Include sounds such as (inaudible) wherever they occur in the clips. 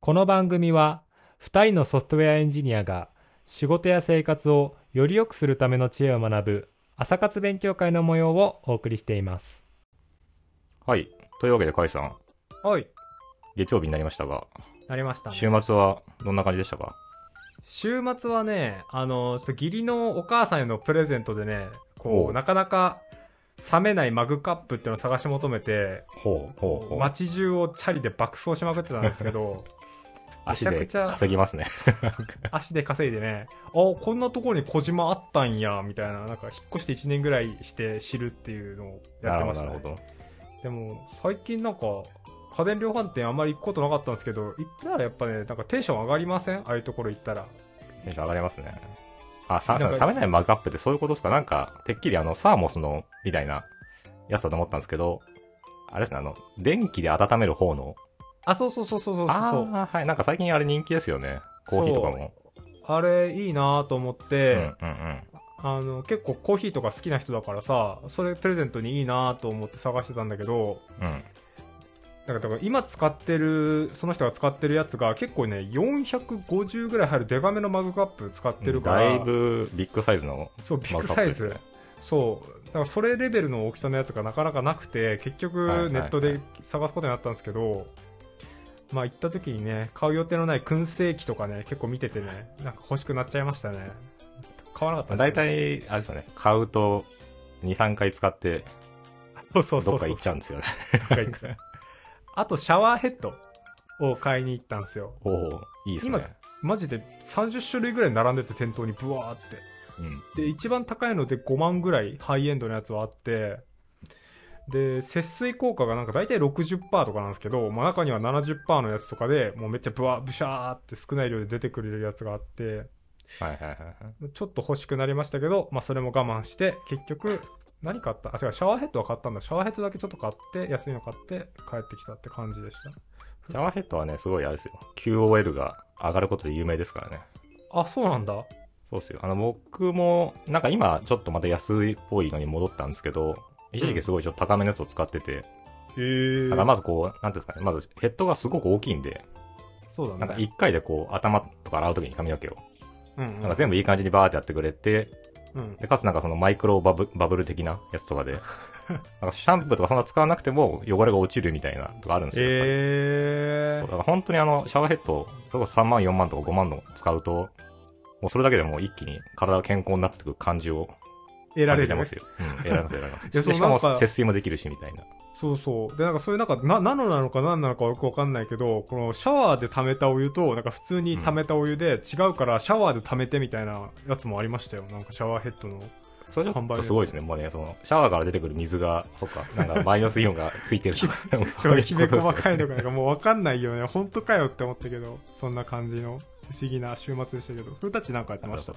この番組は2人のソフトウェアエンジニアが仕事や生活をより良くするための知恵を学ぶ朝活勉強会の模様をお送りしています。はい。というわけで、カイさん、はい、月曜日になりましたが、なりました、週末はどんな感じでしたか？週末はね、あの、ちょっと義理のお母さんへのプレゼントでね、こう、なかなか冷めないマグカップっていうのを探し求めて、ほうほうほう。街中をチャリで爆走しまくってたんですけど、(laughs) 足で稼ぎますね。(laughs) 足で稼いでね、あこんなところに小島あったんや、みたいな、なんか引っ越して1年ぐらいして知るっていうのをやってましたねなるほ。ど。でも、最近なんか、家電量販店あんまり行くことなかったんですけど、行ったらやっぱね、なんかテンション上がりません？ああいうところ行ったら。テンション上がりますね。あ、さ、冷めないマグカップってそういうことですか？なんか、てっきりあの、サーモスの、みたいなやつだと思ったんですけど、あれですね、あの、電気で温める方の。あ、そうそうそうそうそうそう。ああ、はい。なんか最近あれ人気ですよね。コーヒーとかも。あれいいなと思っうんて、うんうん。あの、結構コーヒーとか好きな人だからさ、それプレゼントにいいなと思って探してたんだけど、うん。だからだから今使ってる、その人が使ってるやつが結構ね、450ぐらい入るデカめのマグカップ使ってるから、だいぶビッグサイズのそう、ビッマグサイズ。そう。だからそれレベルの大きさのやつがなかなかなくて、結局はいはいはいネットで探すことになったんですけど、まあ行った時にね、買う予定のない燻製機とかね、結構見ててね、なんか欲しくなっちゃいましたね。買わなかった大ですけど体、あれですよね、買うと、2、3回使って、そうそうそう。どっか行っちゃうんですよね。どっか行くあとシャワーヘッドを買いに行ったんですよ。おおいいですね。マジで30種類ぐらい並んでて店頭にブワーって。うん。で、一番高いので5万ぐらいハイエンドのやつはあって、で、節水効果がなんか大体60%とかなんですけど、まあ、中には70%のやつとかで、もうめっちゃブワー、ブシャーって少ない量で出てくるやつがあって、はいはいはいはい。ちょっと欲しくなりましたけど、まあ、それも我慢して、結局、何買った？あ、違う、シャワーヘッドは買ったんだ。シャワーヘッドだけちょっと買って、安いの買って、帰ってきたって感じでした。シャワーヘッドはね、すごいあれですよ。QOL が上がることで有名ですからね。あ、そうなんだ。そうですよ。あの、僕も、なんか今、ちょっとまた安いっぽいのに戻ったんですけど、一時期すごいちょっと高めのやつを使ってて、へえだからまずこう、なんていうんですかね、まずヘッドがすごく大きいんで、そうだね。なんか一回でこう、頭とか洗うときに髪の毛を、うん、うん。なんか全部いい感じにバーってやってくれて、うん。で、かつなんかそのマイクロバブバブル的なやつとかで、(laughs) なんかシャンプーとかそんな使わなくても汚れが落ちるみたいなとかあるんですよ。えだから本当にあの、シャワーヘッド、それこそ3万、4万とか5万の使うと、もうそれだけでもう一気に体が健康になってくる感じをー、得られる感じてますよ。うん、得られます、得られます。しかも節水もできるし、みたいな。そうそう。で、なんかそういうなんか、な、ナノなのか何なのかよくわかんないけど、このシャワーで溜めたお湯と、なんか普通に溜めたお湯で違うからシャワーで溜めてみたいなやつもありましたよ。なんかシャワーヘッドの。それちょっと販売ですすごいですね。もうね、その、シャワーから出てくる水が、そっか、なんかマイナスイオンがついてるとか、(laughs) そそういうきめ細かいのかなんかもうわかんないよね。本当かよって思ったけど、そんな感じの不思議な週末でしたけど、風たちなんかやってました？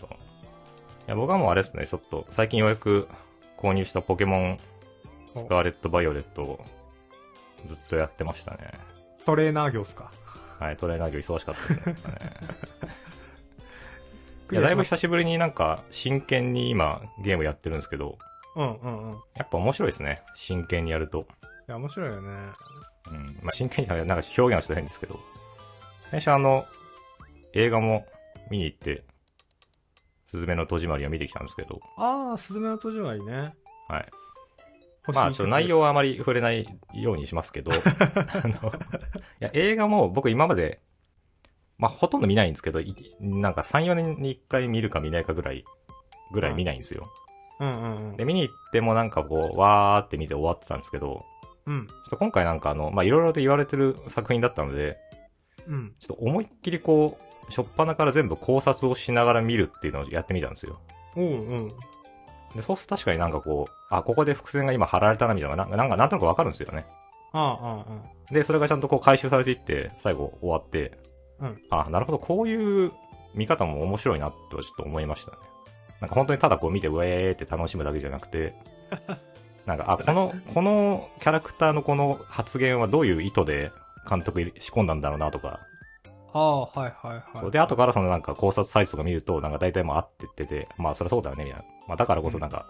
や、僕はもうあれですね、ちょっと、最近ようやく購入したポケモン、スカーレット・バイオレットをずっとやってましたね。トレーナー業っすか？はい、トレーナー業忙しかったですね。(laughs) いや、だいぶ久しぶりになんか、真剣に今、ゲームやってるんですけど、うんうんうん。いやっぱ面白いですね。真剣にやると。や、面白いよね。うん。まあ、真剣にはなんか表現はしてないんですけど、最初あの、映画も見に行って、すずめの戸締まりを見てきたんですけど、あー、スズメの戸締まりね。はい。星まあ、ちょっと内容はあまり触れないようにしますけど、(laughs) あの、いや、映画も僕今まで、まあ、ほとんど見ないんですけど、いなんか3、4年に1回見るか見ないかぐらい、ぐらい見ないんですよ。うんうんうんで、。見に行ってもなんかこう、わーって見て終わってたんですけど、うん。ちょっと今回なんかあの、まあ、いろいろと言われてる作品だったので、うん。ちょっと思いっきりこう、初っ端から全部考察をしながら見るっていうのをやってみたんですよ。おううん。で、そうすると確かになんかこう、あ、ここで伏線が今張られたなみたいなのが、ななんかなんとなくわかるんですよね。ああ、ああ、あで、それがちゃんとこう回収されていって、最後終わって、うんあ、なるほど、こういう見方も面白いなとはちょっと思いましたね。なんか本当にただこう見て、ウェーって楽しむだけじゃなくて、(laughs) なんか、あ、この、このキャラクターのこの発言はどういう意図で監督仕込んだんだろうなとか、あ。ああ、はいはいはい。そうで、後からそのなんか考察サイトとか見ると、なんか大体もう合って言ってて、まあそりゃそうだよね、みたいな。まあだからこそなんか、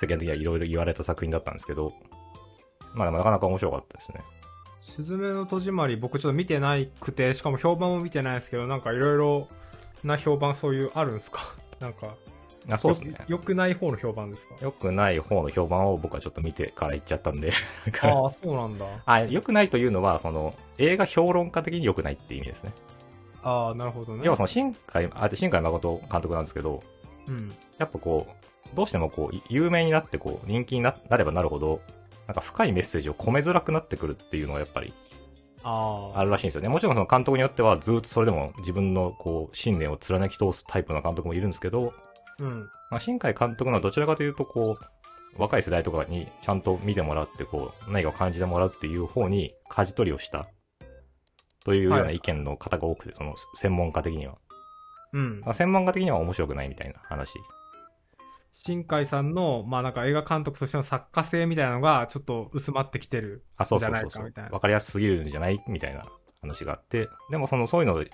世間的にはいろいろ言われた作品だったんですけど、まあでもなかなか面白かったですね。すずめの戸締まり僕ちょっと見てないくて、しかも評判も見てないですけど、なんかいろいろな評判そういうあるんですか？(laughs) なんか、あそうですね。よくない方の評判ですか？良くない方の評判を僕はちょっと見てから言っちゃったんで。ああ、そうなんだ。あ、良くないというのは、その、映画評論家的に良くないって意味ですね。ああ、なるほどね。要はその、新海、あ、新海誠監督なんですけど、うん。やっぱこう、どうしてもこう、有名になってこう、人気にななればなるほど、なんか深いメッセージを込めづらくなってくるっていうのはやっぱりああ。あるらしいんですよね。もちろんその監督によってはずっとそれでも自分のこう、信念を貫き通すタイプの監督もいるんですけど、うん。まあ、新海監督のはどちらかというとこう、若い世代とかにちゃんと見てもらって、こう、何かを感じてもらうっていう方に舵取りをした。というような意見の方が多くて、その専門家的には。うんま。あ専門家的には面白くないみたいな話。新海さんの、まあなんか映画監督としての作家性みたいなのがちょっと薄まってきてる。あ、そうそうそそういうかみたいな。わかりやすすぎるんじゃないみたいな話があって、でもその、そういうのを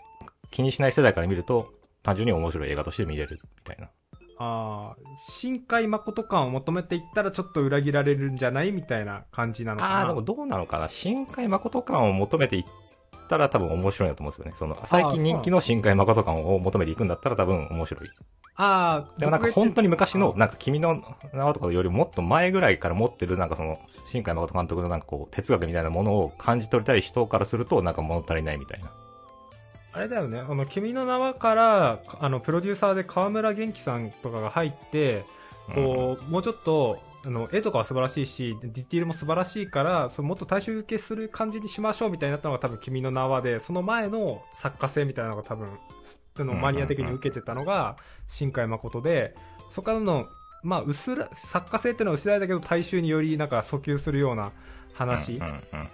気にしない世代から見ると、単純に面白い映画として見れるみたいな。ああ、新海誠感を求めていったらちょっと裏切られるんじゃないみたいな感じなのかな。ああー、でもどうなのかな新海誠感を求めていったら多分面白いなと思うんですよね。その、最近人気の新海誠感を求めていくんだったら多分面白い。ああ、でもなんか本当に昔の、なんか君の名はとかよりもっと前ぐらいから持ってるなんかその、新海誠監督のなんかこう、哲学みたいなものを感じ取りたい人からするとなんか物足りないみたいな。あれだよね、あの、君の名はから、あの、プロデューサーで河村元気さんとかが入って、こう、もうちょっと、あの、絵とかは素晴らしいし、ディティールも素晴らしいから、そのもっと大衆受けする感じにしましょうみたいになったのが多分君の名はで、その前の作家性みたいなのが多分、そのマニア的に受けてたのが、新海誠で、そこからの、まあ、薄ら、作家性っていうのは薄らいだけど、大衆によりなんか訴求するような話。うんうんうん。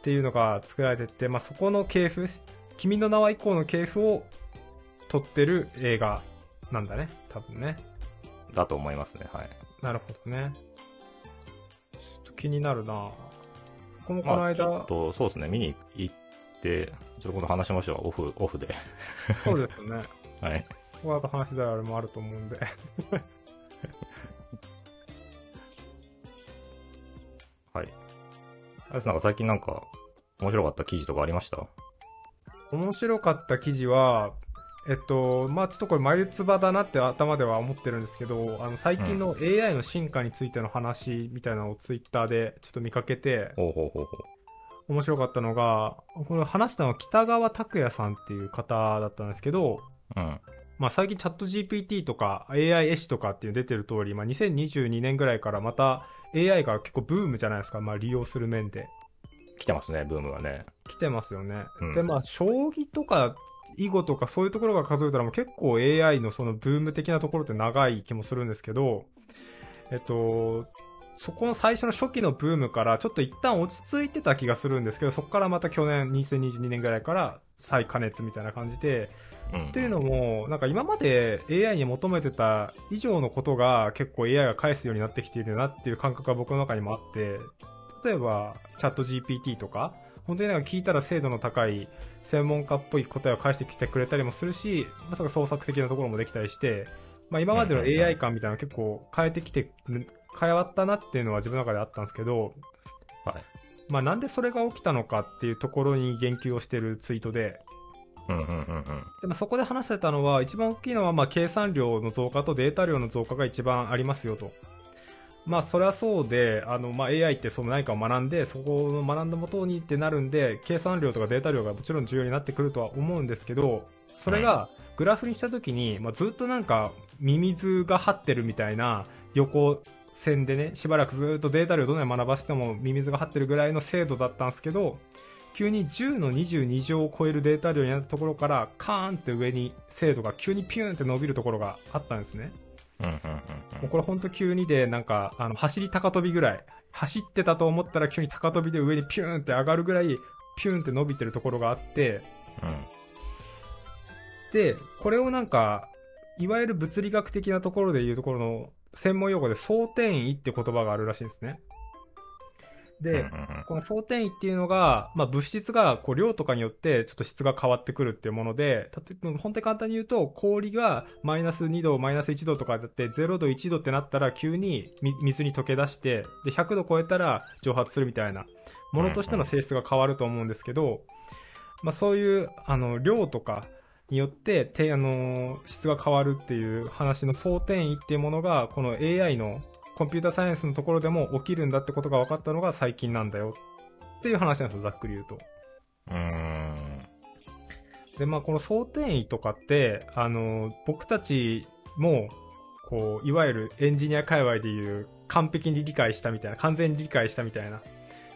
っていうのが作られてって、まあ、そこの系譜「君の名は」以降の系譜を撮ってる映画なんだね多分ねだと思いますね。はい。なるほどねちょっと気になるなここもこのまあ、ち間、ょっと、そうですね、見に行って、ちょっと今度話しましょう。オフ、オフで。そうですね (laughs) はい。ここだと話したらあれもあると思うんで (laughs) はい。あれですなんか最近なんか、面白かった記事とかありました？面白かった記事はえっとまあちょっとこれ眉唾だなって頭では思ってるんですけどあの最近の AI の進化についての話みたいなのをツイッターでちょっと見かけて、ほうほうほうほ面白かったのが、これ話したのは北川拓也さんっていう方だったんですけど、う。うん。まあ最近チャット GPT とか AI 絵師とかっていうの出てる通り、まあ2022年ぐらいからまた AI が結構ブームじゃないですか、まあ利用する面で。来てますね、ブームがね。来てますよね。うんで、まあ将棋とか囲碁とかそういうところが数えたらもう結構 AI のそのブーム的なところって長い気もするんですけど、えっと、そこの最初の初期のブームからちょっと一旦落ち着いてた気がするんですけど、そこからまた去年2022年ぐらいから再加熱みたいな感じで、うん。っていうのも、なんか今まで AI に求めてた以上のことが結構 AI が返すようになってきているなっていう感覚が僕の中にもあって、例えばチャット GPT とか、本当になんか聞いたら精度の高い専門家っぽい答えを返してきてくれたりもするし、まさか創作的なところもできたりして、まあ今までの AI 感みたいなの結構変えてきてる、変わったなっていうのは自分の中であったんですけど、はい。まあなんでそれが起きたのかっていうところに言及をしてるツイートで、うんうんうんうん。でもそこで話してたのは、一番大きいのは、まあ、計算量の増加とデータ量の増加が一番ありますよと。まあ、それはそうで、あの、まあ、AI ってその何かを学んで、そこの学んだもとにってなるんで、計算量とかデータ量がもちろん重要になってくるとは思うんですけど、それがグラフにしたときに、まあ、ずっとなんか、ミミズが張ってるみたいな横線でね、しばらくずっとデータ量どんなに学ばせてもミミズが張ってるぐらいの精度だったんですけど、急に10の22乗を超えるデータ量になったところからカーンって上に精度が急にピューンって伸びるところがあったんですね。うんうんうんもうこれほんと急にでなんかあの走り高跳びぐらい走ってたと思ったら急に高跳びで上にピューンって上がるぐらいピューンって伸びてるところがあってうん。でこれをなんかいわゆる物理学的なところでいうところの専門用語で相転移って言葉があるらしいんですね。で、この相転移っていうのが、まあ、物質がこう量とかによってちょっと質が変わってくるっていうもので、本当に簡単に言うと、氷がマイナス2度、マイナス1度とかだって0度、1度ってなったら急にみ水に溶け出して、で、100度超えたら蒸発するみたいな。ものとしての性質が変わると思うんですけど、まあ、そういうあの量とかによっててあの質が変わるっていう話の争点位っていうものがこの AI のコンピューターサイエンスのところでも起きるんだってことが分かったのが最近なんだよっていう話なんですよざっくり言うと。うーん。でまあこの争点位とかってあの僕たちもこういわゆるエンジニア界隈でいう完璧に理解したみたいな完全に理解したみたいな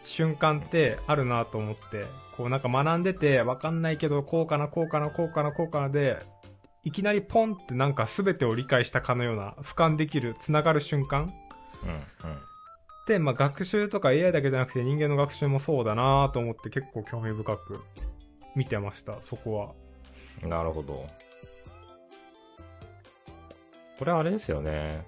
瞬間ってあるなと思ってこうなんか学んでてわかんないけどこうかなこうかなこうかなこうかなでいきなりポンってなんか全てを理解したかのような俯瞰できるつながる瞬間うん。うん。で、まあ、学習とか AI だけじゃなくて人間の学習もそうだなと思って結構興味深く見てましたそこはなるほど。これはあれですよね。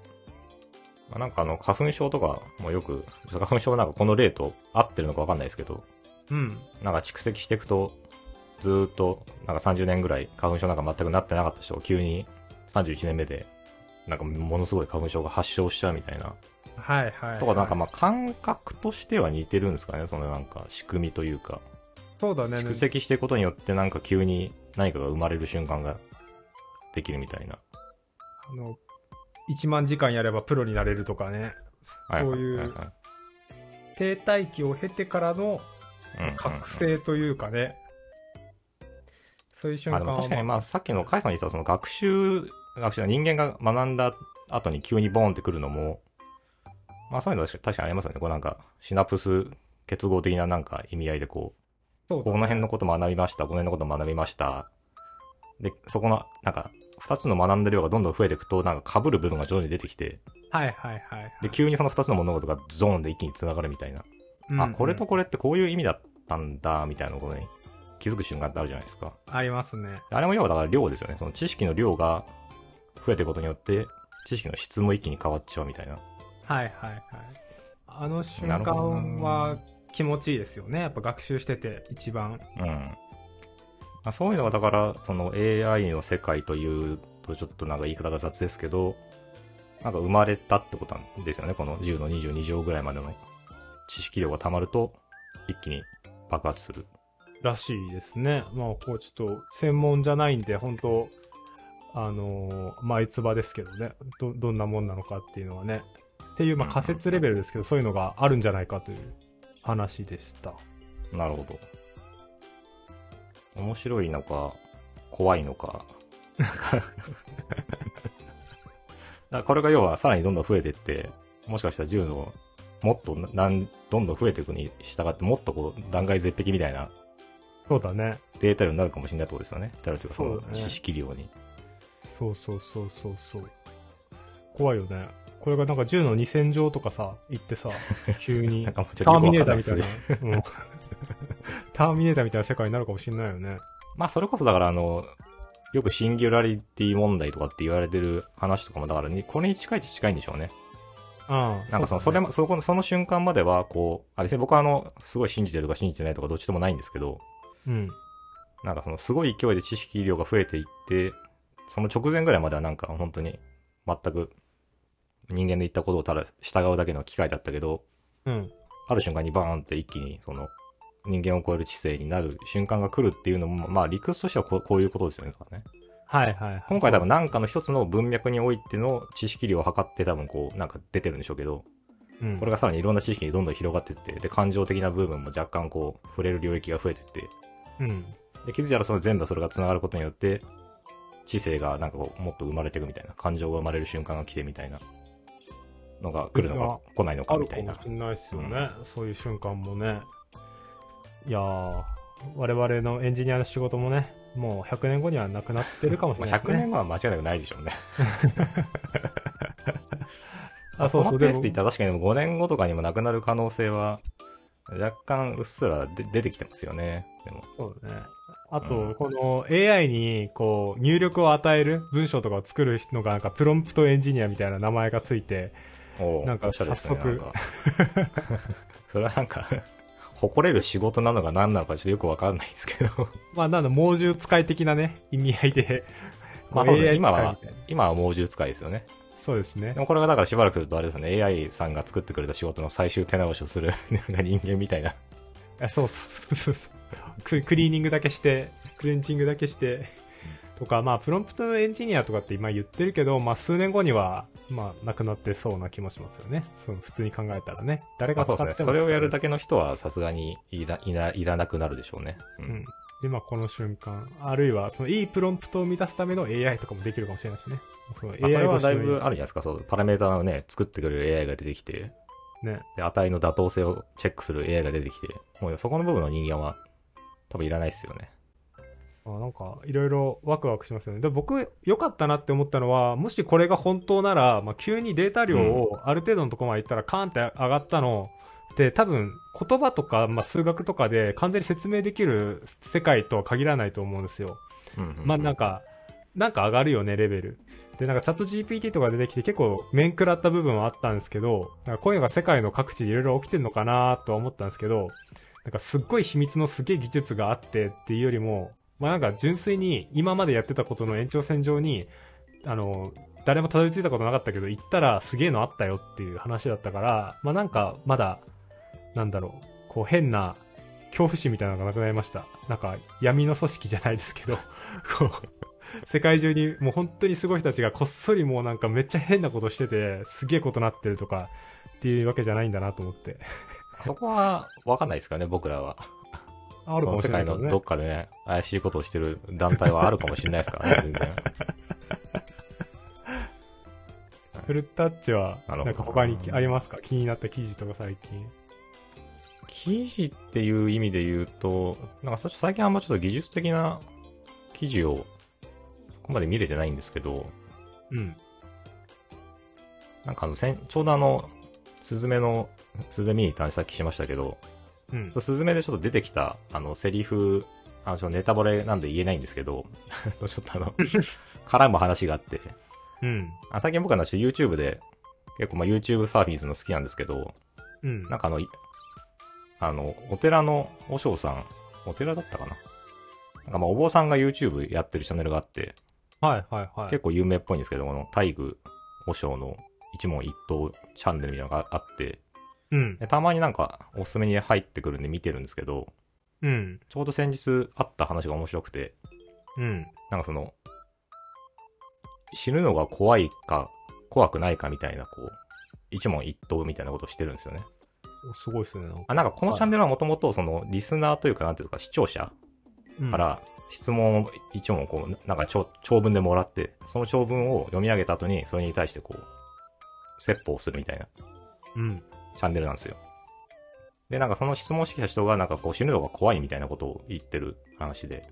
まあ、なんかあの、花粉症とかもよく、花粉症がなんかこの例と合ってるのかわかんないですけど、うんなんか蓄積していくと、ずーっと、なんか30年ぐらい花粉症なんか全くなってなかった人が急に31年目で、なんかものすごい花粉症が発症しちゃうみたいな。はいはい、はい、とかなんかまあ感覚としては似てるんですかね、そのなんか仕組みというか。そうだね。蓄積していくことによってなんか急に何かが生まれる瞬間ができるみたいな。あの1万時間やればプロになれるとかね。はいそういう停滞期を経てからの覚醒というかね、そういう瞬あ間は確かにまあさっきのカイさんに言ったその学習、学習人間が学んだ後に急にボーンってくるのも、まあそういうのは確かにありますよね。こうなんかシナプス結合的ななんか意味合いでこう、そうだねこの辺のこと学びました、この辺のこと学びました。で、そこのなんか二つの学んだ量がどんどん増えていくと、なんか被る部分が徐々に出てきて、はいはいはいはいで、急にその二つの物事がゾーンで一気に繋がるみたいな。うんあ、これとこれってこういう意味だったんだ、みたいなことに気づく瞬間ってあるじゃないですか。ありますねあれも要はだから量ですよね。その知識の量が増えていくことによって、知識の質も一気に変わっちゃうみたいな。はいはいはい。あの瞬間は気持ちいいですよね。やっぱ学習してて一番。うん。まあ、そういうのがだから、その AI の世界というとちょっとなんか言い方が雑ですけど、なんか生まれたってことなんですよね。この10の22乗ぐらいまでの知識量が溜まると、一気に爆発する。らしいですね。まあこうちょっと専門じゃないんで本当あのー、前つばですけどね。どどんなもんなのかっていうのはねっていうまあ仮説レベルですけどそういうのがあるんじゃないかという話でしたなるほど。面白いのか、怖いのか。(laughs) だからこれが要はさらにどんどん増えていって、もしかしたら銃のもっとなんどんどん増えていくに従ってもっとこう断崖絶壁みたいなそうだねデータ量になるかもしれないってことですよね。だからその知識量に。そうそうそうそうそう怖いよねこれがなんか10の2000乗とかさ行ってさ (laughs) 急に。ターミネーターみたいな。(laughs) ターミネーターみたいな世界になるかもしれないよね。まあそれこそだからあの、よくシンギュラリティ問題とかって言われてる話とかもだからに、これに近いっちゃ近いんでしょうね。ああなんかその、それも、そこの、その瞬間までは、こう、あ、別に僕はあの、すごい信じてるとか信じてないとかどっちでもないんですけど、うん。なんかその、すごい勢いで知識量が増えていって、その直前ぐらいまではなんか本当に、全く、人間の言ったことをただ従うだけの機械だったけど、うん。ある瞬間にバーンって一気に、その、人間を超える知性になる瞬間が来るっていうのも、まあ理屈としてはこうこういうことですよね。だからね。はいはいはい。今回多分何かの一つの文脈においての知識量を測って多分こう、なんか出てるんでしょうけど、うん。これがさらにいろんな知識にどんどん広がっていって、で、感情的な部分も若干こう、触れる領域が増えていって、うん。で、気づいたらその全部それが繋がることによって、知性がなんかこう、もっと生まれていくみたいな、感情が生まれる瞬間が来てみたいなのが来るのか来ないのかあるみたいなかもし。れないですよね、そういう瞬間もねいやー我々のエンジニアの仕事もねもう100年後にはなくなってるかもしまあ、100れないですね、年後は間違いなくないでしょうね。(laughs) あそうそうペースでもでいったら確かにでも5年後とかにもなくなる可能性は、若干うっすらで出てきてますよね。でも。そうだねあと、うんこの AI にこう入力を与える文章とかを作るのがなんかプロンプトエンジニアみたいな名前がついてなんか早速。なんか。(laughs) それはなんか、(laughs) 誇れる仕事なのか何なのかちょっとよくわかんないですけど。(laughs) まあなんだ猛獣使い的なね意味合いで。まあ今は今は猛獣使いですよね。そうですね。でもこれがだからしばらくするとあれですよね、AI さんが作ってくれた仕事の最終手直しをするなんか人間みたいな。えそうそうそうそうク。クリーニングだけして、クレンジングだけして、とか、まあ、プロンプトエンジニアとかって今言ってるけど、まあ、数年後には、まあ、なくなってそうな気もしますよね。その普通に考えたらね。誰まあそうですね。が使ってもそれをやるだけ。けの人はさすがにいらいらいらなくなるでしょうね。ううん。今この瞬間、あるいは、そのいいプロンプトを生み出すための AI とかもできるかもしれないしね。そのまあ、それはだいぶあるじゃないですか。そう、パラメータをね、作ってくれる AI が出てきて、ね。で、値の妥当性をチェックする AI が出てきて、もうそこの部分の人間は多分いらないですよね。あなんか、いろいろワクワクしますよね。で僕、良かったなって思ったのは、もしこれが本当なら、まあ、急にデータ量をある程度のところまで行ったら、カーンって上がったので、多分、言葉とか、まあ、数学とかで完全に説明できる世界とは限らないと思うんですよ。うんうんうんまあ、なんか、なんか上がるよね、レベル。で、なんかチャット GPT とか出てきて結構面食らった部分はあったんですけど、なんかこういうのが世界の各地でいろいろ起きてるのかなとは思ったんですけど、なんかすっごい秘密のすげえ技術があってっていうよりも、まあなんか純粋に今までやってたことの延長線上に、あの、誰もたどり着いたことなかったけど、行ったらすげえのあったよっていう話だったから、まあなんかまだ、なんだろう、こう変な恐怖心みたいなのがなくなりました。なんか闇の組織じゃないですけど、(laughs) こう、世界中にもう本当にすごい人たちがこっそりもうなんかめっちゃ変なことしてて、すげえことなってるとかっていうわけじゃないんだなと思って。(laughs) そこは分かんないですからね、僕らは。あるかもその世しれないけどね界のどっ。かでね、怪しいことをしてる団体はあるかもしれないですからね、(laughs) 全然。フルタッチは、なんか他にありますか？気になった記事とか最近。記事っていう意味で言うと、なんかそ最近あんまちょっと技術的な記事をそこまで見れてないんですけど、うん。なんかあの、先ちょうどあの、スズメの、スズメ見に行った話さっきしましたけど、うん。スズメでちょっと出てきた、あの、セリフ、あの、ちょネタバレなんで言えないんですけど、(laughs) ちょっとあの、(laughs) 絡む話があって、うん。あ最近僕は YouTube で、結構まあ YouTube サーフィンするの好きなんですけど、うん。なんかあの、いあの、お寺の和尚さん、お寺だったかな？なんかまあお坊さんが YouTube やってるチャンネルがあって、はいはいはい。結構有名っぽいんですけど、この大愚和尚の一問一答チャンネルみたいなのがあって、うん。でたまになんかおすすめに入ってくるんで見てるんですけど、うん。ちょうど先日あった話が面白くて、うん。なんかその、死ぬのが怖いか、怖くないかみたいな、こう、一問一答みたいなことをしてるんですよね。おすごいっすね。なんかあ、なんかこのチャンネルはもともとその、リスナーというか、なんていうか、視聴者うんから質問を一問こう、なんか長長文でもらって、その長文を読み上げた後に、それに対してこう、説法するみたいなうん。チャンネルなんですよ。で、なんかその質問してきた人が、なんかこう死ぬのが怖いみたいなことを言ってる話で、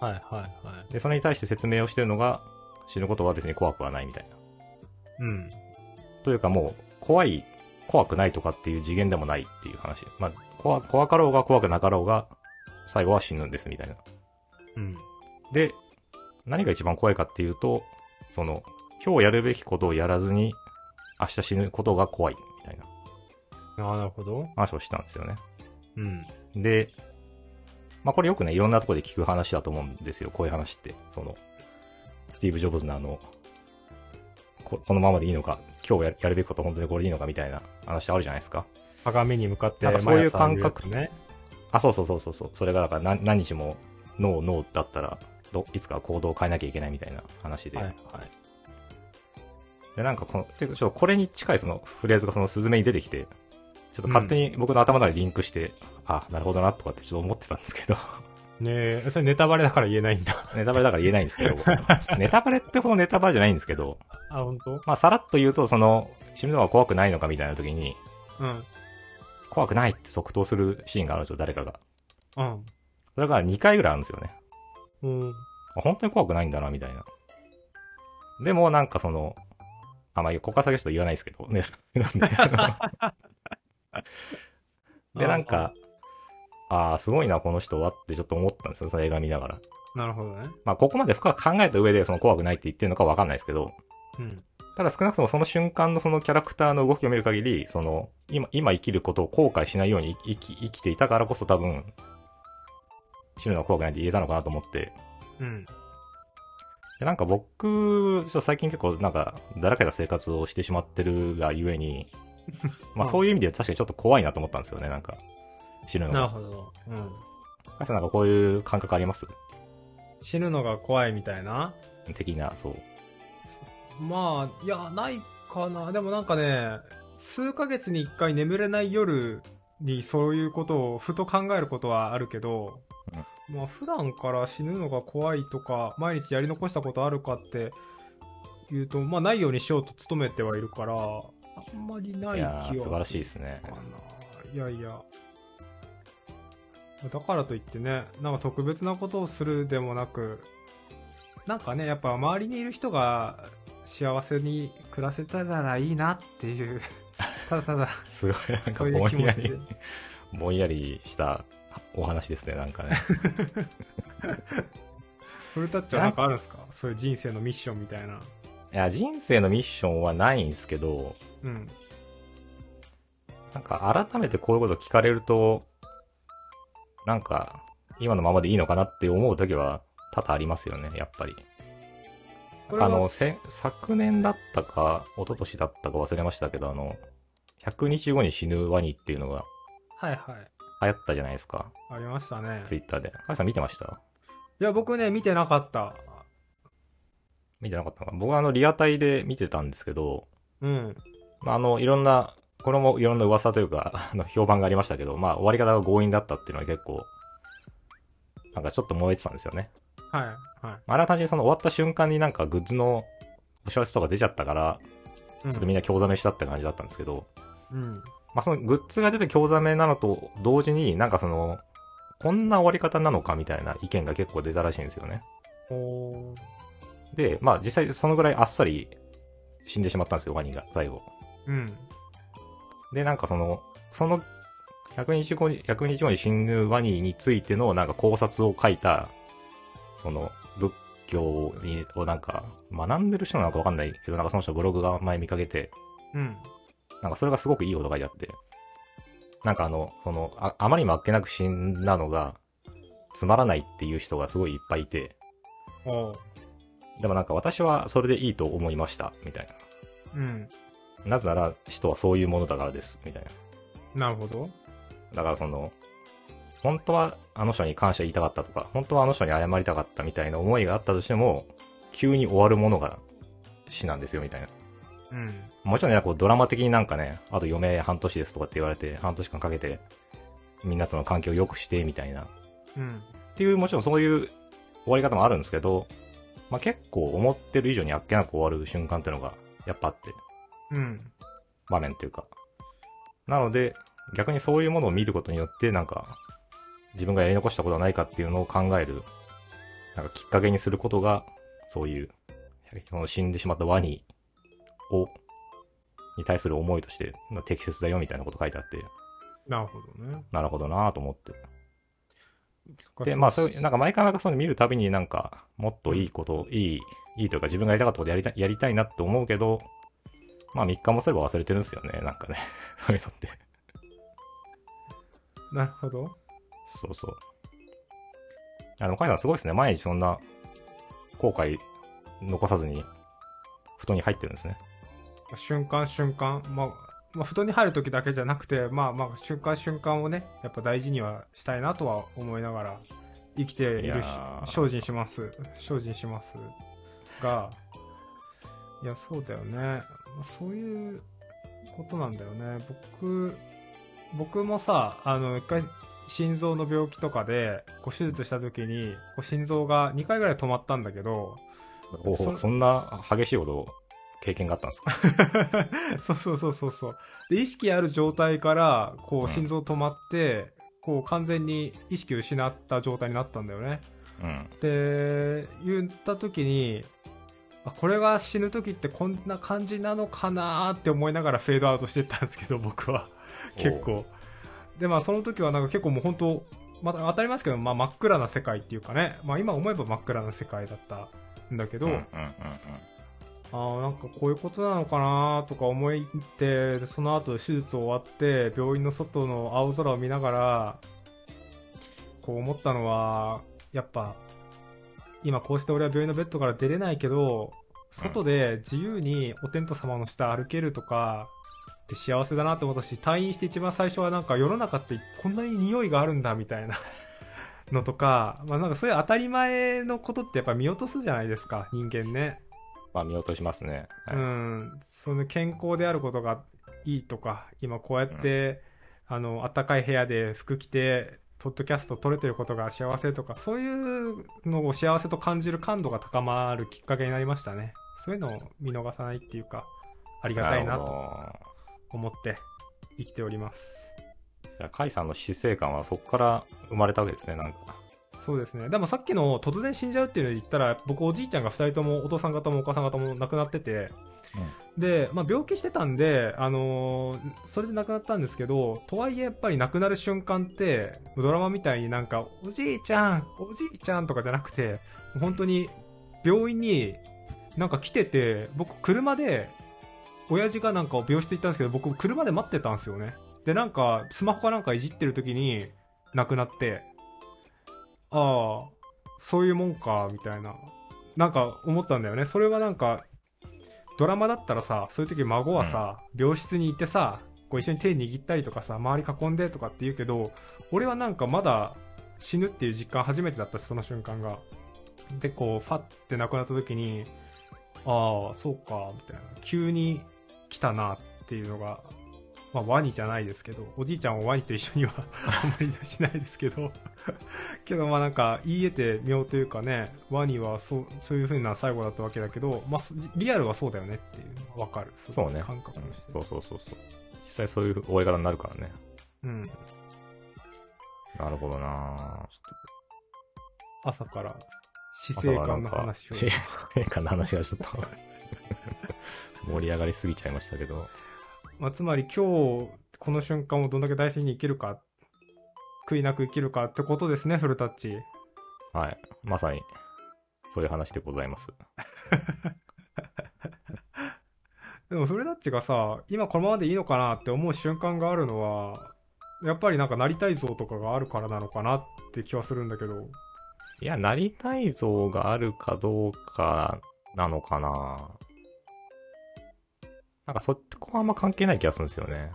はいはいはい。で、それに対して説明をしてるのが、死ぬことは別に怖くはないみたいな。うん。というかもう、怖い、怖くないとかっていう次元でもないっていう話。まあ、怖、怖かろうが怖くなかろうが、最後は死ぬんですみたいな。うん。で、何が一番怖いかっていうと、その、今日やるべきことをやらずに、明日死ぬことが怖いなるほど。話をしたんですよね。うん。で、まあこれよくね、いろんなところで聞く話だと思うんですよ、こういう話って。その、スティーブ・ジョブズのあの、ここのままでいいのか、今日ややるべきこと本当にこれでいいのかみたいな話あるじゃないですか。鏡に向かってなんかそういう毎朝見る感覚やつね。あ、そうそうそうそうそう。それがだから何何日もノーノーだったらど、いつか行動を変えなきゃいけないみたいな話で。はいはい。で、なんかこの、てかちょっとこれに近いそのフレーズがそのスズメに出てきて、ちょっと勝手に僕の頭の中でリンクして、あ、なるほどなとかってちょっと思ってたんですけど、ねえ、それネタバレだから言えないんだ。(laughs) ネタバレだから言えないんですけど、ネタバレってほどネタバレじゃないんですけど、あ、本当？まあさらっと言うと、その、死ぬのが怖くないのかみたいな時に、うん。怖くないって即答するシーンがあるんですよ、誰かが。うん。それが2回ぐらいあるんですよね。うん。あ本当に怖くないんだな、みたいな。でも、なんかその、あ、まあ、ここから先はちょっと言わないですけど、ね。なんで (laughs) で、なんか、ああ、すごいな、この人はってちょっと思ったんですよ、その映画見ながら。なるほどね。まあ、ここまで深く考えた上で、その怖くないって言ってるのかわかんないですけど、うん。ただ少なくともその瞬間のそのキャラクターの動きを見る限り、その、今、今生きることを後悔しないように生き、生きていたからこそ多分、死ぬのは怖くないって言えたのかなと思って、うん。でなんか僕、最近結構なんか、だらけた生活をしてしまってるがゆえに、まあうんそういう意味で確かにちょっと怖いなと思ったんですよね、なんか。死ぬのが。なるほど。うん。あとなんかこういう感覚あります？死ぬのが怖いみたいな？的な、そう。まあ、いや、ないかな。でもなんかね、数ヶ月に一回眠れない夜にそういうことをふと考えることはあるけど、まあ普段から死ぬのが怖いとか、毎日やり残したことあるかって言うと、まあないようにしようと努めてはいるから、あんまりない気いやはするー素晴らしいですね。いやいや。だからといってね、なんか特別なことをするでもなく、なんかね、やっぱ周りにいる人が幸せに暮らせたらいいなっていう、(laughs) ただただ、すごい、なんかぼんやり、。ぼんやりしたお話ですね、なんかね。(laughs) フルタッチはなんかあるんですか？そういう人生のミッションみたいな。いや、人生のミッションはないんですけど、うん。なんか改めてこういうこと聞かれると、なんか、今のままでいいのかなって思う時は多々ありますよね、やっぱり。あの、せ昨年だったか、一昨年だったか忘れましたけど、あの、100日後に死ぬワニっていうのがはいはい。流行ったじゃないですか、ありましたね。ツイッターで。カイさん見てました？いや、僕ね、見てなかった。見てなかったのか僕はあの、リアタイで見てたんですけど、うん。まあ、あの、いろんな、これもいろんな噂というか、(laughs) あの、評判がありましたけど、まあ、終わり方が強引だったっていうのは結構、なんかちょっと燃えてたんですよね。はい。はい。あれは単純にその終わった瞬間になんかグッズのお知らせとか出ちゃったから、ちょっとみんな興ざめしたって感じだったんですけど、うん。まあそのグッズが出て興ざめなのと同時になんかその、こんな終わり方なのかみたいな意見が結構出たらしいんですよね。で、まあ実際そのぐらいあっさり死んでしまったんですよ、ワニが、最後。うん。で、なんかその、その100日後に、100日後に死ぬワニについてのなんか考察を書いた、その仏教にをなんか学んでる人なのかわかんないけど、なんかその人のブログが前見かけて、うん。なんかそれがすごくいいこと書いてあって、なんかあの、その、ああまりにもあっけなく死んだのが、つまらないっていう人がすごいいっぱいいて。でもなんか私はそれでいいと思いました、みたいうん。な。なぜなら人はそういうものだからです、みたいな。なるほど。だからその、本当はあの人に感謝言いたかったとか、本当はあの人に謝りたかったみたいな思いがあったとしても、急に終わるものが死なんですよみたいな。うん。もちろんね、こうドラマ的になんかね、あと余命半年ですとかって言われて、半年間かけて、みんなとの関係を良くしてみたいな。っうん。ていう、もちろんそういう終わり方もあるんですけど、まあ結構思ってる以上にあっけなく終わる瞬間っていうのが、やっぱあって、うん。場面っていうか。なので、逆にそういうものを見ることによって、なんか、自分がやり残したことはないかっていうのを考える、なんかきっかけにすることが、そういう、死んでしまったワニを、に対する思いとして、まあ適切だよみたいなこと書いてあって、なるほどね。なるほどなぁと思って。で、まあそういう、なんか毎回なんかそういうの見るたびになんか、もっといいこと、いい、いいというか自分がやりたかったことやりたい、やりたいなって思うけど、まあ3日もすれば忘れてるんですよね、なんかね。(laughs) そういうのって。なるほど。そうそう。あの、カイさんすごいですね。毎日そんな、後悔残さずに、布団に入ってるんですね。瞬間瞬間、まあ、まあ、布団に入る時だけじゃなくて、まあまあ、瞬間瞬間をね、やっぱ大事にはしたいなとは思いながら、生きているしー、精進します。精進します。が、いや、そうだよね。まあそういうことなんだよね。僕、僕もさ、あの、一回、心臓の病気とかで、こう手術した時に、こう心臓が2回ぐらい止まったんだけど、おそおそんな激しいこと、経験があったんですか？(laughs) そうそうそうそうそう。で、意識ある状態から、こうんう、心臓止まって、こう、完全に意識を失った状態になったんだよね。うん。で、言った時に、あこれが死ぬ時ってこんな感じなのかなーって思いながらフェードアウトしてったんですけど、僕は。結構。で、まあ、その時はなんか結構もう本当、また当たりますけど、まあ、真っ暗な世界っていうかね、まあ、今思えば真っ暗な世界だったんだけど、うんうんうんああ、なんかこういうことなのかなとか思いって、でその後手術終わって、病院の外の青空を見ながら、こう思ったのは、やっぱ、今こうして俺は病院のベッドから出れないけど、外で自由にお天道様の下歩けるとか、って幸せだなと思ったし、退院して一番最初はなんか世の中ってこんなに匂いがあるんだみたいな (laughs) のとか、まあなんかそういう当たり前のことってやっぱ見落とすじゃないですか、人間ね。まあ見落としますね。はいうん、その健康であることがいいとか、今こうやって、あの、暖かい部屋で服着て、ポッドキャスト撮れてることが幸せとか、そういうのを幸せと感じる感度が高まるきっかけになりましたね。そういうのを見逃さないっていうか、ありがたいなとど思って生きております。じゃあ、カイさんの死生観はそこから生まれたわけですね、なんか。そうですね。でもさっきの突然死んじゃうっていうので言ったら、僕おじいちゃんが2人ともお父さん方もお母さん方も亡くなってて、で、まあ、病気してたんで、あのーそれで亡くなったんですけど、とはいえやっぱり亡くなる瞬間って、ドラマみたいになんか、おじいちゃん、おじいちゃんとかじゃなくて、本当に病院になんか来てて、僕車で、親父がなんか病室行ったんですけど、僕車で待ってたんですよね。で、なんか、スマホかなんかいじってる時に亡くなって、ああ、そういうもんか、みたいな。なんか思ったんだよね。それはなんか、ドラマだったらさ、そういう時孫はさ、病室に行ってさ、こう一緒に手握ったりとかさ、周り囲んでとかって言うけど、俺はなんかまだ死ぬっていう実感初めてだったし、その瞬間が。で、こう、ファって亡くなった時に、ああ、そうか、みたいな。急に来たなっていうのが、まあ、ワニじゃないですけど、おじいちゃんはワニと一緒には (laughs) あんまりしないですけど、(laughs) けどまあなんか言い得て妙というかね、ワニはそうそういう風な最後だったわけだけど、まあそリアルはそうだよねっていうのがわかる。そうね。感覚として。そうそうそうそう。実際そういう終え方になるからね。うん。なるほどな朝から死ぁ生観の話を。死生観の話がちょっと (laughs) 盛り上がりすぎちゃいましたけど。まあ、つまり今日、この瞬間をどんだけ大事に生きるか、悔いなく生きるかってことですね、フルタッチ。はい。まさに、そういう話でございます。(laughs) でもフルタッチがさ、今このままでいいのかなって思う瞬間があるのは、やっぱりなんかなりたい像とかがあるからなのかなって気はするんだけど。いや、なりたい像があるかどうかなのかななんかそこはあんま関係ない気がするんですよね。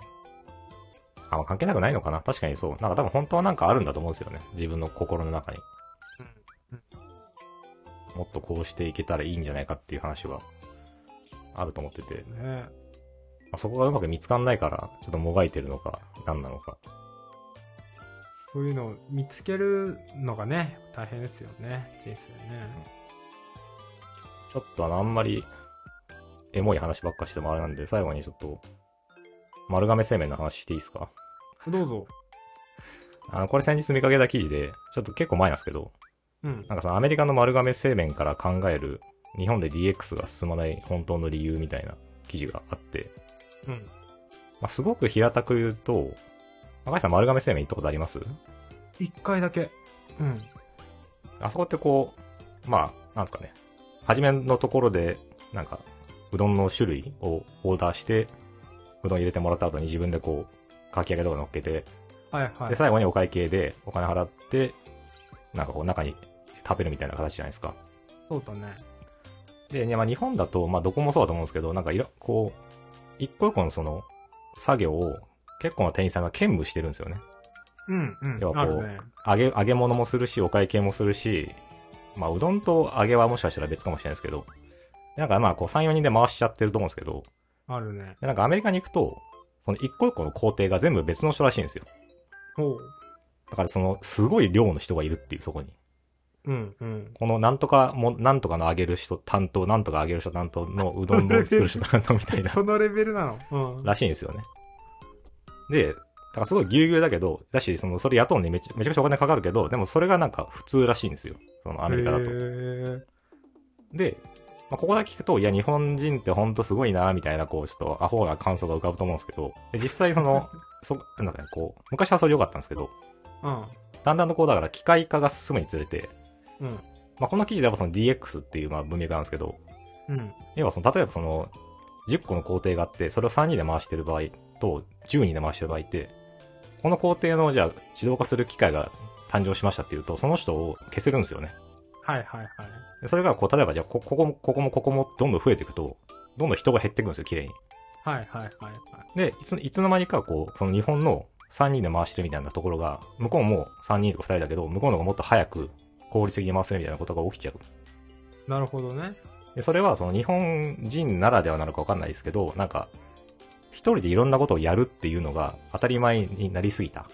あ、まあ、関係なくないのかな？確かにそう。なんか多分本当はなんかあるんだと思うんですよね。自分の心の中に。もっとこうしていけたらいいんじゃないかっていう話はあると思ってて。ねまあ、そこがうまく見つかんないから、ちょっともがいてるのか、何なのか。そういうのを見つけるのがね、大変ですよね、人生ね。ちょっとあの、あんまり、エモい話ばっかしてもあれなんで、最後にちょっと、丸亀製麺の話していいですか？どうぞ。あの、これ先日見かけた記事で、ちょっと結構前なんですけど、うん。なんかそのアメリカの丸亀製麺から考える、日本で DX が進まない本当の理由みたいな記事があって、うん。まあ、すごく平たく言うと、赤井さん丸亀製麺行ったことあります？一回だけ。うん。あそこってこう、まあ、なんですかね。初めのところで、なんか、うどんの種類をオーダーして、うどん入れてもらった後に自分でこう、かき揚げとか乗っけて、はいはい。で、最後にお会計でお金払って、なんかこう中に食べるみたいな形じゃないですか。そうだね。で、ねまあ、日本だと、まあ、どこもそうだと思うんですけど、なんかいろ、こう、一個一個のその、作業を結構な店員さんが兼務してるんですよね。うんうん。要はこうね。揚げ、揚げ物もするし、お会計もするし、まあ、うどんと揚げはもしかしたら別かもしれないですけど、なんかまあ、こう、3、4人で回しちゃってると思うんですけど、あるね。でなんかアメリカに行くと、その一個一個の工程が全部別の人らしいんですよ。ほう。だからその、すごい量の人がいるっていう、そこに。うんうん。このなんとかも、なんとかの揚げる人担当、なんとか揚げる人担当のうどんの作る人担当みたいな、そのレベルなの？うん。らしいんですよね。で、だからすごいぎゅうぎゅうだけど、だし、その、それ雇うのにめちゃめちゃくちゃお金かかるけど、でもそれがなんか普通らしいんですよ。そのアメリカだとへ。ーで、まあ、ここだけ聞くと、いや、日本人ってほんとすごいな、みたいな、こう、ちょっとアホな感想が浮かぶと思うんですけど、で実際その、(laughs) そ、なんかね、こう、昔はそれ良かったんですけど、うん。だんだんとこう、だから機械化が進むにつれて、うん。まあ、この記事ではその DX っていうまあ文脈なんですけど、うん。要はその、例えばその、10個の工程があって、それを3人で回してる場合と、10人で回してる場合って、この工程の、じゃあ、自動化する機械が誕生しましたっていうと、その人を消せるんですよね。はいはいはい。でそれが、こう、例えば、じゃあこ、ここも、ここも、ここも、どんどん増えていくと、どんどん人が減っていくんですよ、綺麗に。はいはいはいはい。で、いついつの間にかこう、その日本の3人で回してるみたいなところが、向こうも3人とか2人だけど、向こうの方がもっと早く効率的に回せるみたいなことが起きちゃう。なるほどね。でそれはその日本人ならではなのかわかんないですけど、なんか、一人でいろんなことをやるっていうのが当たり前になりすぎたっ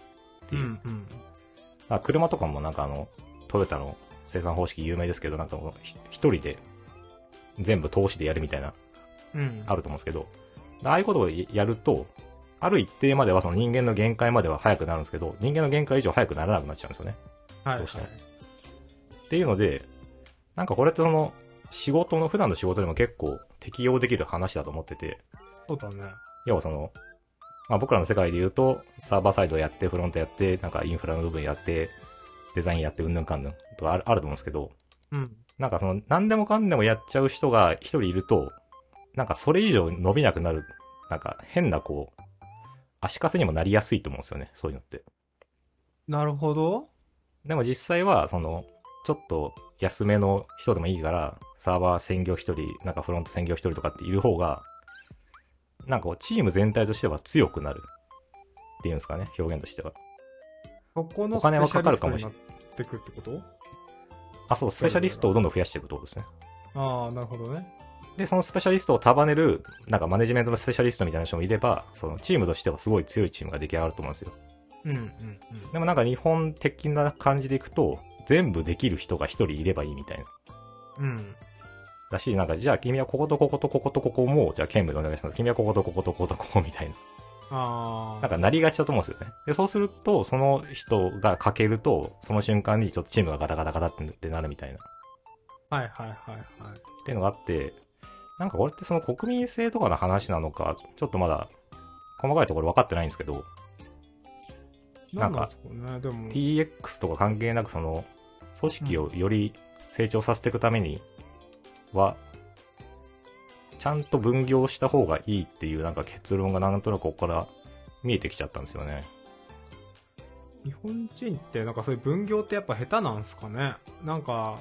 ていう。んうん。あ車とかもなんかあの、トヨタの生産方式有名ですけど、なんかもうひ一人で全部投資でやるみたいな、うん。あると思うんですけど、ああいうことをやると、ある一定まではその人間の限界までは速くなるんですけど、人間の限界以上速くならなくなっちゃうんですよね。はい、どうしてもはいっていうので、なんかこれってその、仕事の、普段の仕事でも結構適用できる話だと思ってて、そうだね。要はその、まあ僕らの世界で言うと、サーバーサイドやって、フロントやって、なんかインフラの部分やって、デザインやって、うんぬんかんぬんとかあるあると思うんですけど、うん。なんかその、何でもかんでもやっちゃう人が一人いると、なんかそれ以上伸びなくなる、なんか変なこう、足かせにもなりやすいと思うんですよね、そういうのって。なるほど。でも実際は、その、ちょっと安めの人でもいいから、サーバー専業一人、なんかフロント専業一人とかっている方が、なんかこう、チーム全体としては強くなる。っていうんですかね、表現としては。そこのお金はかかるかもしスペシャリストになってくってこと？あ、そう、スペシャリストをどんどん増やしていくってことですね。ああ、なるほどね。で、そのスペシャリストを束ねる、なんかマネジメントのスペシャリストみたいな人もいれば、そのチームとしてはすごい強いチームが出来上がると思うんですよ。うんうんうん。でもなんか日本的な感じでいくと、全部できる人が一人いればいいみたいな。うん。だし、なんか、じゃあ君はこことこことこことここも、じゃあ兼務でお願いします。君はこことこことこことここみたいな。ああ。なんかなりがちだと思うんですよね。で、そうすると、その人がかけると、その瞬間にちょっとチームがガタガタガタってなるみたいな。っはいはいはいはい。ていうのがあって、なんかこれってその国民性とかの話なのか、ちょっとまだ、細かいところ分かってないんですけど、なんか。TX とか関係なくその、組織をより成長させていくためには、ちゃんと分業した方がいいっていうなんか結論がなんとなくここから見えてきちゃったんですよね。日本人ってなんかそういう分業ってやっぱ下手なんすかね。なんか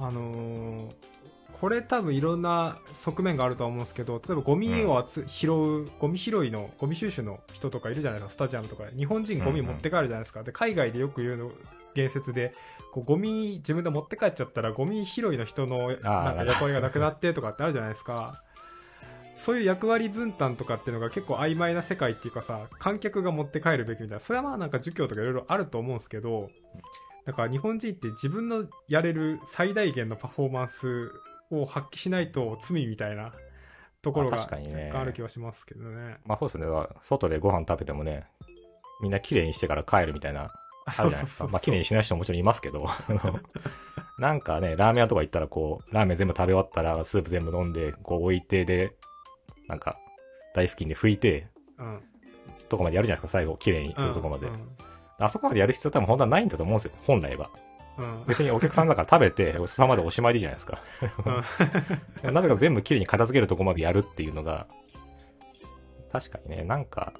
あのーこれ多分いろんな側面があるとは思うんですけど例えばゴミを集、拾うゴミ拾いのゴミ収集の人とかいるじゃないですかスタジアムとかで。日本人ゴミ持って帰るじゃないですか、で海外でよく言うの言説でこうゴミ自分で持って帰っちゃったらゴミ拾いの人のなんか役割がなくなってとかってあるじゃないですかそういう役割分担とかっていうのが結構曖昧な世界っていうかさ観客が持って帰るべきみたいなそれはまあなんか儒教とかいろいろあると思うんですけどだから日本人って自分のやれる最大限のパフォーマンスを発揮しないと罪みたいなところが若干ある気はしますけどね。まあそうですね。外でご飯食べてもね、みんな綺麗にしてから帰るみたいな、あるじゃないですか。まあ綺麗にしない人ももちろんいますけど、あのなんかね、ラーメン屋とか行ったらこう、ラーメン全部食べ終わったらスープ全部飲んで、こう置いてで、なんか、台付近で拭いて、うんとこまでやるじゃないですか、最後、綺麗にするとこまで。うんあそこまでやる必要多分本当はないんだと思うんですよ、本来は。うん別にお客さんだから食べて、ごちそうさまでおしまいでいいじゃないですか。でもなぜか全部綺麗に片付けるとこまでやるっていうのが、確かにね、なんか、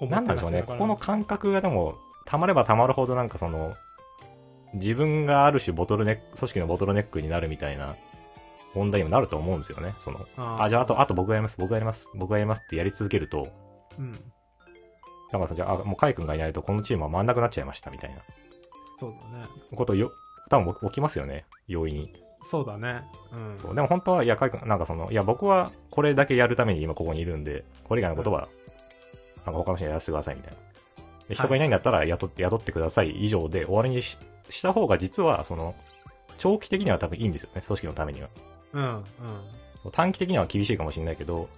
うんなんなんでしょうね、ここの感覚がでも、たまればたまるほどなんかその、自分がある種ボトルネック、組織のボトルネックになるみたいな問題にもなると思うんですよね。その、あじゃああと、あと僕がやります、僕がやります、僕がやりますってやり続けると、うんだからさ、じゃあ、あもうカイ君がいないとこのチームは回んなくなっちゃいましたみたいなそうだねことよ、多分起きますよね、容易に。そうだねうんそう。でも本当は、いや、カイ君、なんかその、いや、僕はこれだけやるために今ここにいるんで、これ以外のことは、なんか他の人にやらせてくださいみたいな。で人がいないんだったら雇って、雇ってください以上で終わりにしした方が実は、その、長期的には多分いいんですよね、組織のためには。うんうん短期的には厳しいかもしれないけど、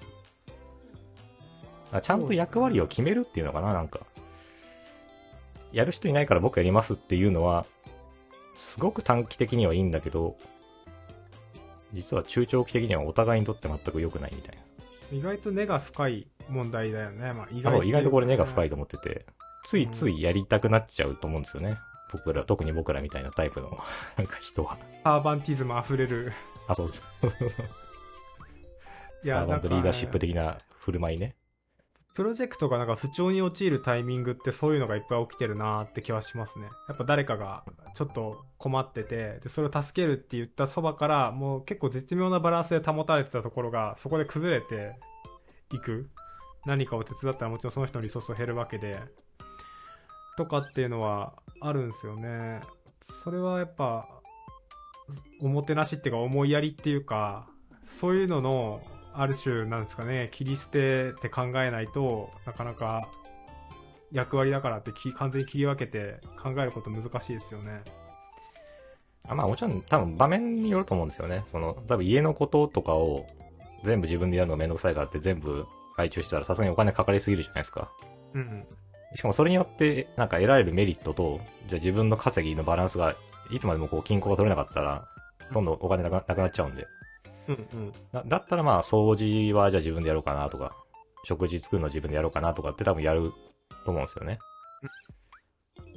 あちゃんと役割を決めるっていうのかな、なんか。やる人いないから僕やりますっていうのは、すごく短期的にはいいんだけど、実は中長期的にはお互いにとって全く良くないみたいな。意外と根が深い問題だよね、まあ、意あそう意外とこれ根が深いとと思ってて、ついついやりたくなっちゃうと思うんですよね。僕ら、特に僕らみたいなタイプの (laughs) なんか人は。サーバンティズムあふれるあ、そうそうそうそう。いやサーバントリーダーシップ的な振る舞いね。プロジェクトがなんか不調に陥るタイミングってそういうのがいっぱい起きてるなーって気はしますね。やっぱ誰かがちょっと困ってて、で、それを助けるって言ったそばから、もう結構絶妙なバランスで保たれてたところが、そこで崩れて、いく何かを手伝ったらもちろんその人のリソースが減るわけでとかっていうのはあるんですよねそれはやっぱおもてなしっていうか思いやりっていうかそういうののある種なんですかね切り捨てて考えないとなかなか役割だからってき完全に切り分けて考えること難しいですよねあまあもちろん多分場面によると思うんですよね。その、多分家のこととかを全部自分でやるのがめんどくさいからって全部外注したらさすがにお金かかりすぎるじゃないですか。うんしかもそれによってなんか得られるメリットと、じゃあ自分の稼ぎのバランスがいつまでもこう均衡が取れなかったら、どんどんお金なくななくなっちゃうんで。うんうんだだったらまあ掃除はじゃあ自分でやろうかなとか、食事作るの自分でやろうかなとかって多分やると思うんですよね。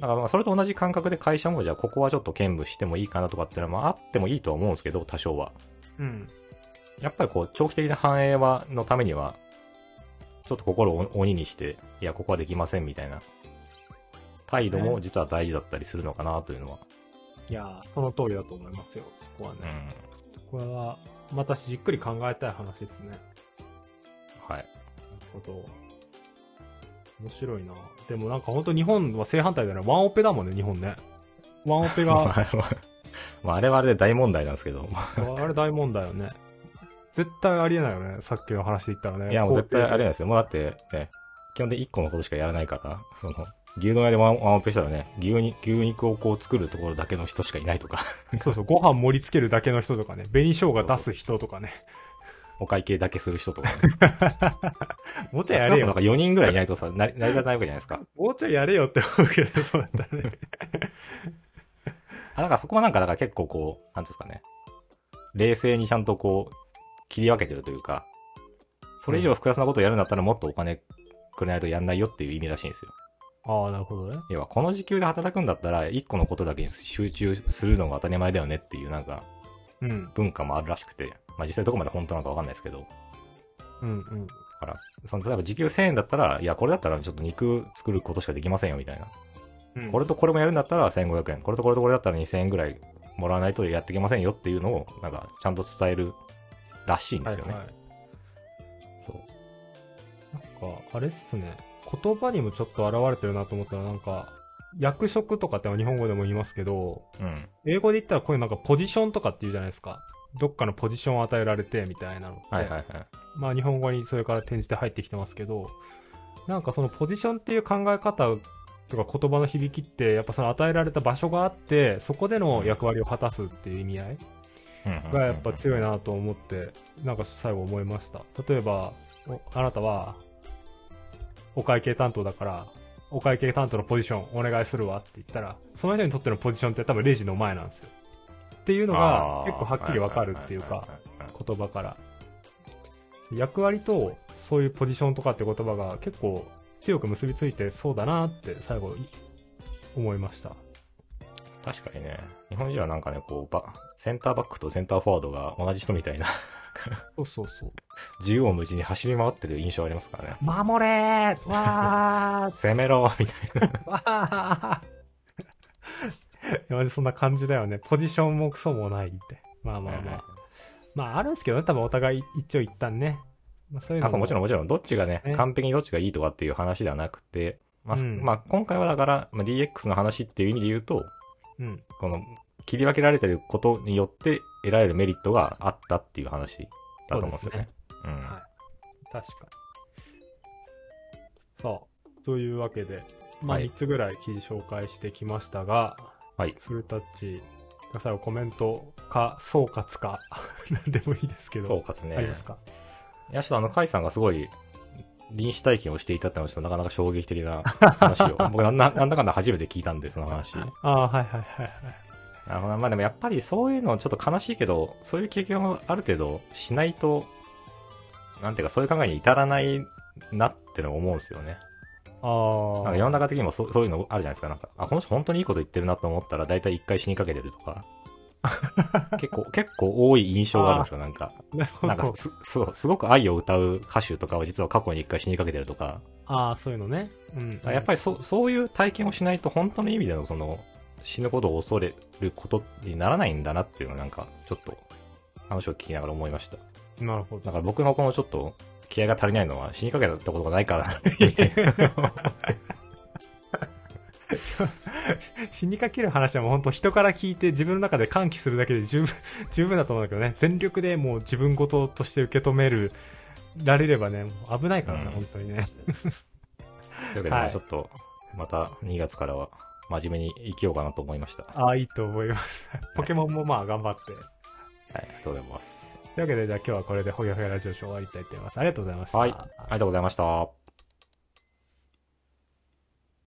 だからまあそれと同じ感覚で会社もじゃあここはちょっと兼務してもいいかなとかっていうのはまああってもいいとは思うんですけど、多少は。うんやっぱりこう長期的な繁栄は、のためには、ちょっと心を鬼にして、いや、ここはできませんみたいな、態度も実は大事だったりするのかなというのは。いやーその通りだと思いますよそこはうん。ね、これはまたじっくり考えたい話ですねはい。なるほど。面白いな。でもなんか本当日本は正反対だよね。ワンオペだもんね、日本ね。ワンオペが、(laughs) まあ、あれはあれで大問題なんですけど。(laughs) あれ大問題よね。絶対ありえないよね、さっきの話で言ったらね。いや、もう絶対あれなんね。ですよ。もうだって、ね、基本で1個のことしかやらないから、その、牛丼屋でワンワンオペしたらね、牛肉、牛肉をこう作るところだけの人しかいないとか、(laughs) そうそう、ご飯盛り付けるだけの人とかね、紅生姜出す人とかね。お会計だけする人とか、ね。(laughs) もうちょいやれよ少なん。か4人ぐらいいないとさ、なり成り立たないわけじゃないですか。もうちょいやれよって思うけど、そうだったらね。(laughs) あ、だからそこはなんか、だから結構こう、なんですかね。冷静にちゃんとこう、切り分けてるというか、それ以上複雑なことをやるんだったらもっとお金くれないとやんないよっていう意味らしいんですよ。ああ、なるほどね。要は、この時給で働くんだったら、一個のことだけに集中するのが当たり前だよねっていうなんか、うん。文化もあるらしくて、まあ実際どこまで本当なのかわかんないですけど、うんうん。だから、その、例えば時給1000円だったら、いや、これだったらちょっと肉作ることしかできませんよみたいな。うん、これとこれもやるんだったら1500円、これとこれとこれだったら2000円ぐらいもらわないとやっていけませんよっていうのを、なんか、ちゃんと伝えるらしいんですよね。はいはい。そう。なんか、あれっすね。言葉にもちょっと現れてるなと思ったら、なんか、役職とかって日本語でも言いますけど、うん。英語で言ったらこういうなんかポジションとかって言うじゃないですか。どっかのポジションを与えられてみたいなのって。はいはいはい。まあ日本語にそれから転じて入ってきてますけど、なんかそのポジションっていう考え方とか言葉の響きって、やっぱその与えられた場所があって、そこでの役割を果たすっていう意味合いがやっぱ強いなと思って、なんか最後思いました。例えば、おあなたは、お会計担当だから、お会計担当のポジションお願いするわって言ったら、その人にとってのポジションって多分レジの前なんですよ。っていうのが結構はっきりわかるっていうか、言葉から。役割とそういうポジションとかって言葉が結構強く結びついてそうだなって最後い思いました。確かにね、日本人はなんかね、こう、バセンターバックとセンターフォワードが同じ人みたいな、そうそうそう。縦横無尽に走り回ってる印象ありますからね。守れーわ攻めろみたいな。ーわーマジそんな感じだよね。ポジションもクソもないって。まあまあまあ。まああるんですけどね、多分お互い一長一短ね。まあそういうのあもちろんもちろん、どっちがねね、完璧にどっちがいいとかっていう話ではなくて、まあ、うんまあ、今回はだから、まあ、DX の話っていう意味で言うと、うん。この、切り分けられてることによって得られるメリットがあったっていう話だと思うんですよね。うん。はい。確かに。さあ、というわけで、まあはい3つぐらい記事紹介してきましたが、はい。フルタッチが最後コメントか総括か、(laughs) なんでもいいですけど、総括ね。ありますか？いや、ちょっとあの、カイさんがすごい、臨死体験をしていたってのはちょっとなかなか衝撃的な話を。僕なんだなんだかんだ初めて聞いたんで、その話。ああ、はいはいはいはい。なるほど。まあでもやっぱりそういうのちょっと悲しいけど、そういう経験をある程度しないと、なんていうかそういう考えに至らないなってのを思うんですよね。ああ。なんか世の中的にもそそういうのあるじゃないですか。なんか、あ、この人本当にいいこと言ってるなと思ったら大体一回死にかけてるとか。(laughs) 結構、結構多い印象があるんですよ、なんか。(laughs) なるほど。なんかす、そう、すごく愛を歌う歌手とかは実は過去に一回死にかけてるとか。ああ、そういうのね。うん。やっぱりそそういう体験をしないと本当の意味でのその死ぬことを恐れることにならないんだなっていうのをなんかちょっと話を聞きながら思いました。り。なるほど。だから僕のこのちょっと気合が足りないのは死にかけたことがないから (laughs) 死にかける話はもう本当人から聞いて自分の中で歓喜するだけで十分、(laughs) 十分だと思うんだけどね。全力でもう自分事として受け止める、られればね、危ないからね、うん本当にね。というわけで、ちょっと、また2月からは真面目に生きようかなと思いました。はああ、いいと思います。ポケモンもまあ頑張って。い、ありがとうございます。というわけで、じゃあ今日はこれでほやほやラジオショー終わりたいと思います。ありがとうございました。はい、ありがとうございました。